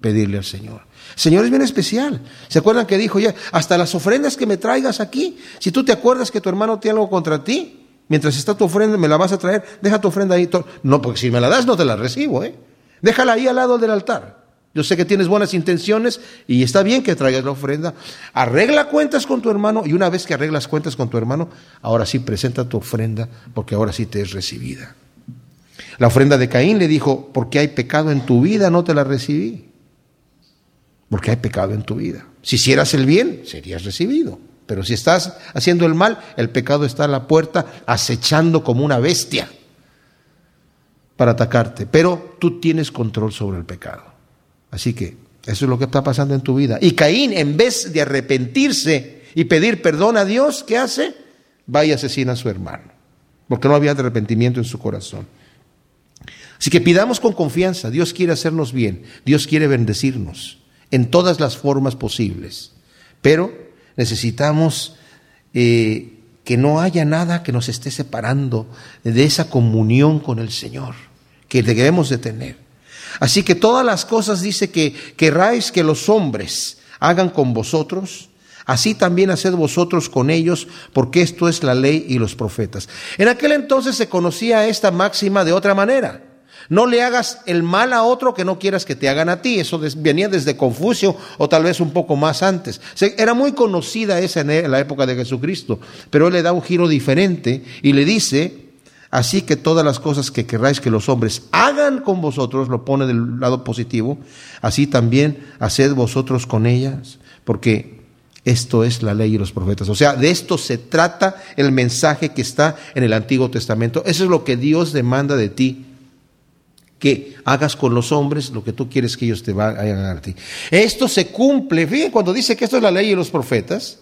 pedirle al Señor. Señor es bien especial. ¿Se acuerdan que dijo ya, hasta las ofrendas que me traigas aquí, si tú te acuerdas que tu hermano tiene algo contra ti, mientras está tu ofrenda, me la vas a traer, deja tu ofrenda ahí. No, porque si me la das no te la recibo, ¿eh? Déjala ahí al lado del altar. Yo sé que tienes buenas intenciones y está bien que traigas la ofrenda. Arregla cuentas con tu hermano y una vez que arreglas cuentas con tu hermano, ahora sí presenta tu ofrenda porque ahora sí te es recibida. La ofrenda de Caín le dijo, porque hay pecado en tu vida, no te la recibí porque hay pecado en tu vida. Si hicieras el bien, serías recibido. Pero si estás haciendo el mal, el pecado está a la puerta acechando como una bestia para atacarte. Pero tú tienes control sobre el pecado. Así que eso es lo que está pasando en tu vida. Y Caín, en vez de arrepentirse y pedir perdón a Dios, ¿qué hace? Va y asesina a su hermano. Porque no había arrepentimiento en su corazón. Así que pidamos con confianza. Dios quiere hacernos bien. Dios quiere bendecirnos en todas las formas posibles. Pero necesitamos eh, que no haya nada que nos esté separando de esa comunión con el Señor, que debemos de tener. Así que todas las cosas dice que querráis que los hombres hagan con vosotros, así también haced vosotros con ellos, porque esto es la ley y los profetas. En aquel entonces se conocía esta máxima de otra manera. No le hagas el mal a otro que no quieras que te hagan a ti. Eso venía desde Confucio o tal vez un poco más antes. Era muy conocida esa en e, la época de Jesucristo, pero él le da un giro diferente y le dice, así que todas las cosas que querráis que los hombres hagan con vosotros, lo pone del lado positivo, así también haced vosotros con ellas, porque esto es la ley y los profetas. O sea, de esto se trata el mensaje que está en el Antiguo Testamento. Eso es lo que Dios demanda de ti que hagas con los hombres lo que tú quieres que ellos te vayan a ti. Esto se cumple, fíjense, cuando dice que esto es la ley y los profetas,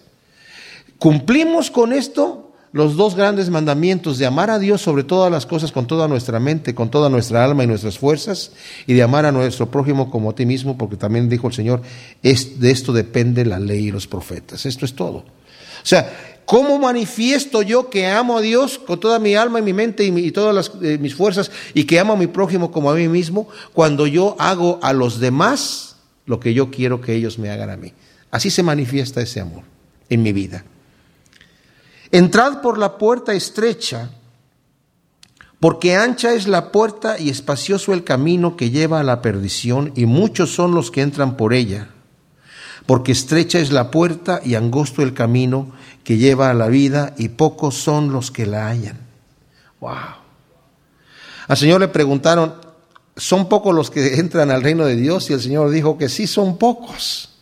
cumplimos con esto los dos grandes mandamientos de amar a Dios sobre todas las cosas con toda nuestra mente, con toda nuestra alma y nuestras fuerzas, y de amar a nuestro prójimo como a ti mismo, porque también dijo el Señor, es, de esto depende la ley y los profetas. Esto es todo. O sea, ¿Cómo manifiesto yo que amo a Dios con toda mi alma y mi mente y, todas eh, mis fuerzas y que amo a mi prójimo como a mí mismo cuando yo hago a los demás lo que yo quiero que ellos me hagan a mí? Así se manifiesta ese amor en mi vida. Entrad por la puerta estrecha, porque ancha es la puerta y espacioso el camino que lleva a la perdición, y muchos son los que entran por ella. porque estrecha es la puerta y angosto el camino que lleva a la vida y pocos son los que la hallan. Wow. Al Señor le preguntaron, ¿son pocos los que entran al reino de Dios? Y el Señor dijo que sí, son pocos.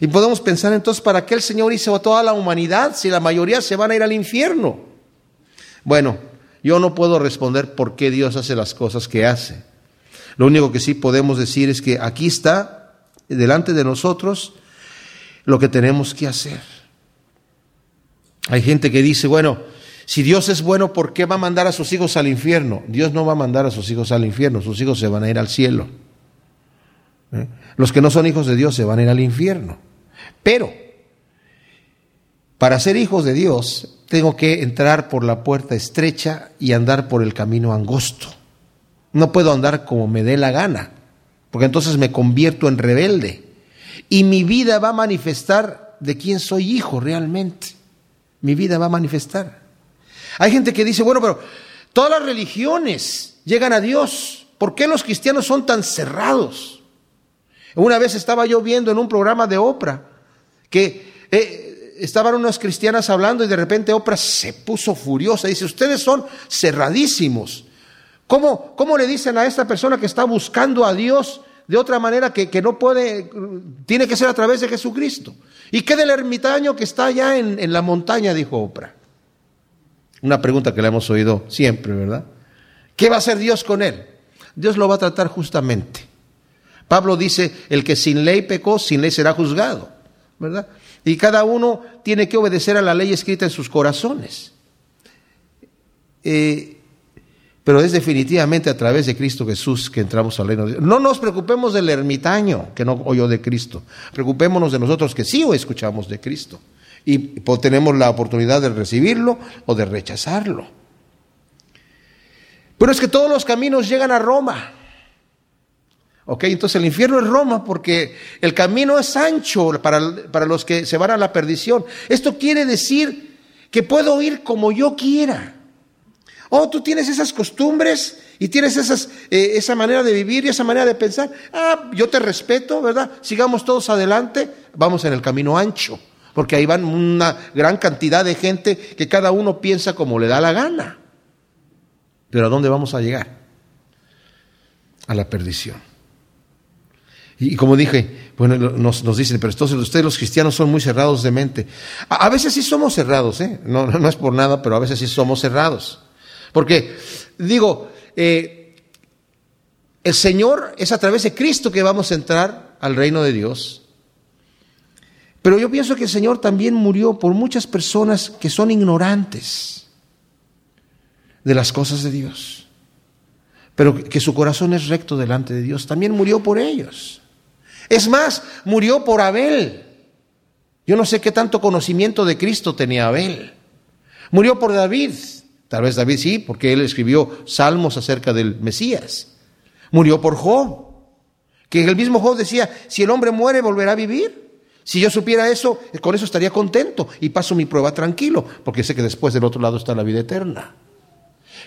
Y podemos pensar entonces, ¿para qué el Señor hizo a toda la humanidad si la mayoría se van a ir al infierno? Bueno, yo no puedo responder por qué Dios hace las cosas que hace. Lo único que sí podemos decir es que aquí está, delante de nosotros, lo que tenemos que hacer. Hay gente que dice, bueno, si Dios es bueno, ¿por qué va a mandar a sus hijos al infierno? Dios no va a mandar a sus hijos al infierno, sus hijos se van a ir al cielo. ¿Eh? Los que no son hijos de Dios se van a ir al infierno. Pero, para ser hijos de Dios, tengo que entrar por la puerta estrecha y andar por el camino angosto. No puedo andar como me dé la gana, porque entonces me convierto en rebelde. Y mi vida va a manifestar de quién soy hijo realmente. Mi vida va a manifestar. Hay gente que dice, bueno, pero todas las religiones llegan a Dios. ¿Por qué los cristianos son tan cerrados? Una vez estaba yo viendo en un programa de Oprah que eh, estaban unas cristianas hablando y de repente Oprah se puso furiosa. Dice, ustedes son cerradísimos. ¿Cómo, ¿Cómo, le dicen a esta persona que está buscando a Dios de otra manera que, que, no puede, tiene que ser a través de Jesucristo? ¿Y qué del ermitaño que está allá en, en la montaña? Dijo Oprah. Una pregunta que le hemos oído siempre, ¿verdad? ¿Qué va a hacer Dios con él? Dios lo va a tratar justamente. Pablo dice, el que sin ley pecó, sin ley será juzgado, ¿verdad? Y cada uno tiene que obedecer a la ley escrita en sus corazones. Eh, pero es definitivamente a través de Cristo Jesús que entramos al reino de Dios. No nos preocupemos del ermitaño que no oyó de Cristo. Preocupémonos de nosotros que sí o escuchamos de Cristo. Y tenemos la oportunidad de recibirlo o de rechazarlo. Pero es que todos los caminos llegan a Roma. Ok, entonces el infierno es Roma porque el camino es ancho para, para los que se van a la perdición. Esto quiere decir que puedo ir como yo quiera. Oh, tú tienes esas costumbres y tienes esas, eh, esa manera de vivir y esa manera de pensar. Ah, yo te respeto, ¿verdad? Sigamos todos adelante, vamos en el camino ancho, porque ahí van una gran cantidad de gente que cada uno piensa como le da la gana. Pero ¿a dónde vamos a llegar? A la perdición. Y, como dije, bueno, nos, dicen, pero ustedes los cristianos son muy cerrados de mente. A, veces sí somos cerrados, ¿eh? No, no, es por nada, pero a veces sí somos cerrados. Porque, digo, eh, el Señor es a través de Cristo que vamos a entrar al reino de Dios. Pero yo pienso que el Señor también murió por muchas personas que son ignorantes de las cosas de Dios, pero que su corazón es recto delante de Dios. También murió por ellos. Es más, murió por Abel. Yo no sé qué tanto conocimiento de Cristo tenía Abel. Murió por David. Tal vez David sí, porque él escribió salmos acerca del Mesías. Murió por Job, que el mismo Job decía, si el hombre muere, volverá a vivir. Si yo supiera eso, con eso estaría contento y paso mi prueba tranquilo, porque sé que después del otro lado está la vida eterna.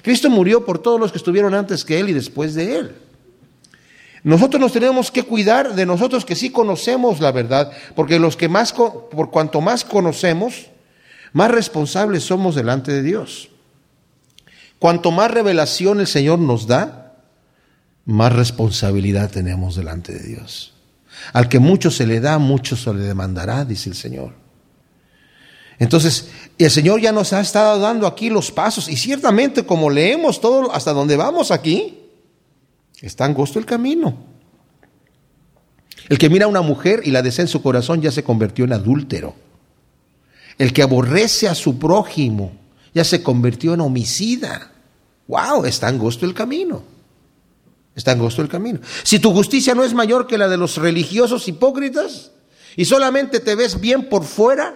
Cristo murió por todos los que estuvieron antes que Él y después de Él. Nosotros nos tenemos que cuidar de nosotros que sí conocemos la verdad, porque los que más, por cuanto más conocemos, más responsables somos delante de Dios. Cuanto más revelación el Señor nos da, más responsabilidad tenemos delante de Dios. Al que mucho se le da, mucho se le demandará, dice el Señor. Entonces, el Señor ya nos ha estado dando aquí los pasos y ciertamente como leemos todo hasta donde vamos aquí, está angosto el camino. El que mira a una mujer y la desea en su corazón ya se convirtió en adúltero. El que aborrece a su prójimo ya se convirtió en homicida. ¡Wow! Está angosto el camino. Está angosto el camino. Si tu justicia no es mayor que la de los religiosos hipócritas y solamente te ves bien por fuera,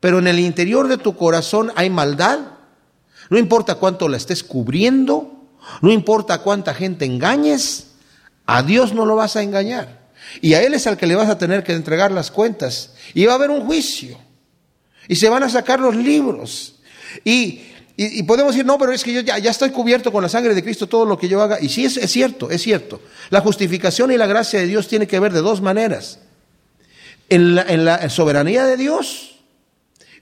pero en el interior de tu corazón hay maldad, no importa cuánto la estés cubriendo, no importa cuánta gente engañes, a Dios no lo vas a engañar. Y a Él es al que le vas a tener que entregar las cuentas. Y va a haber un juicio. Y se van a sacar los libros. Y, y, podemos decir, no, pero es que yo ya, ya, estoy cubierto con la sangre de Cristo, todo lo que yo haga. Y sí, es, es cierto, es cierto. La justificación y la gracia de Dios tiene que ver de dos maneras. en la, soberanía de Dios,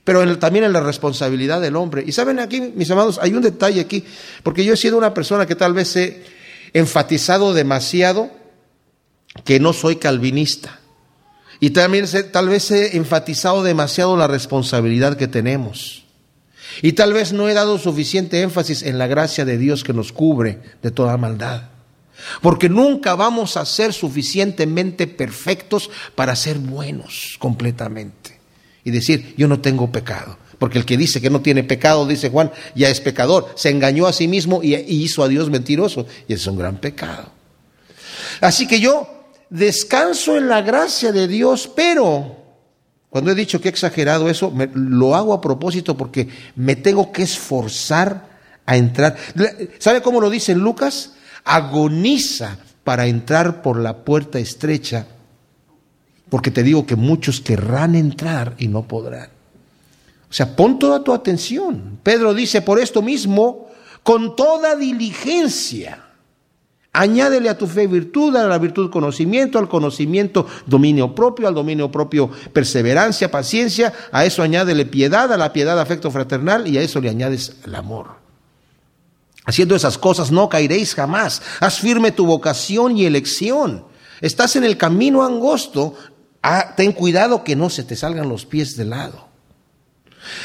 pero también en la responsabilidad del hombre. Y saben aquí, mis amados, hay un detalle aquí, porque yo he sido una persona que tal vez he enfatizado demasiado que no soy calvinista. Y también tal vez he enfatizado demasiado la responsabilidad que tenemos. Y tal vez no he dado suficiente énfasis en la gracia de Dios que nos cubre de toda maldad. Porque nunca vamos a ser suficientemente perfectos para ser buenos completamente. Y decir, yo no tengo pecado. Porque el que dice que no tiene pecado, dice Juan, ya es pecador. Se engañó a sí mismo y hizo a Dios mentiroso. Y es un gran pecado. Así que yo descanso en la gracia de Dios, pero cuando he dicho que he exagerado eso, lo hago a propósito porque me tengo que esforzar a entrar. ¿Sabe cómo lo dice Lucas? Agoniza para entrar por la puerta estrecha, porque te digo que muchos querrán entrar y no podrán. O sea, pon toda tu atención. Pedro dice, por esto mismo, con toda diligencia Añádele a tu fe virtud, a la virtud conocimiento, al conocimiento dominio propio, al dominio propio perseverancia, paciencia, a eso añádele piedad, a la piedad afecto fraternal y a eso le añades el amor. Haciendo esas cosas no caeréis jamás. Haz firme tu vocación y elección. Estás en el camino angosto, ah, ten cuidado que no se te salgan los pies de lado.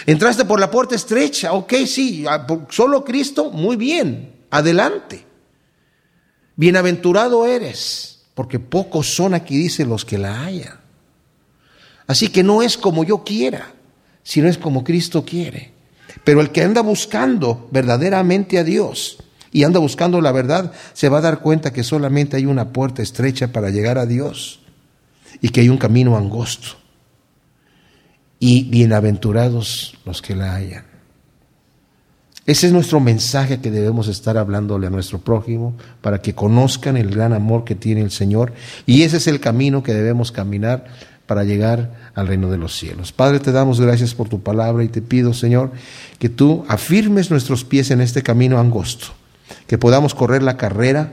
Entraste por la puerta estrecha, ok, sí, ah, solo Cristo, muy bien, adelante. Bienaventurado eres, porque pocos son aquí, dice los que la hayan. Así que no es como yo quiera, sino es como Cristo quiere. Pero el que anda buscando verdaderamente a Dios y anda buscando la verdad, se va a dar cuenta que solamente hay una puerta estrecha para llegar a Dios y que hay un camino angosto. Y bienaventurados los que la hayan. Ese es nuestro mensaje que debemos estar hablándole a nuestro prójimo para que conozcan el gran amor que tiene el Señor y ese es el camino que debemos caminar para llegar al reino de los cielos. Padre, te damos gracias por tu palabra y te pido, Señor, que tú afirmes nuestros pies en este camino angosto, que podamos correr la carrera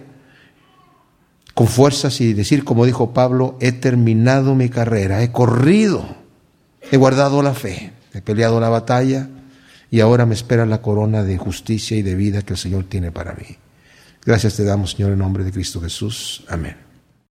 con fuerzas y decir, como dijo Pablo, he terminado mi carrera, he corrido, he guardado la fe, he peleado la batalla y ahora me espera la corona de justicia y de vida que el Señor tiene para mí. Gracias te damos, Señor, en nombre de Cristo Jesús. Amén.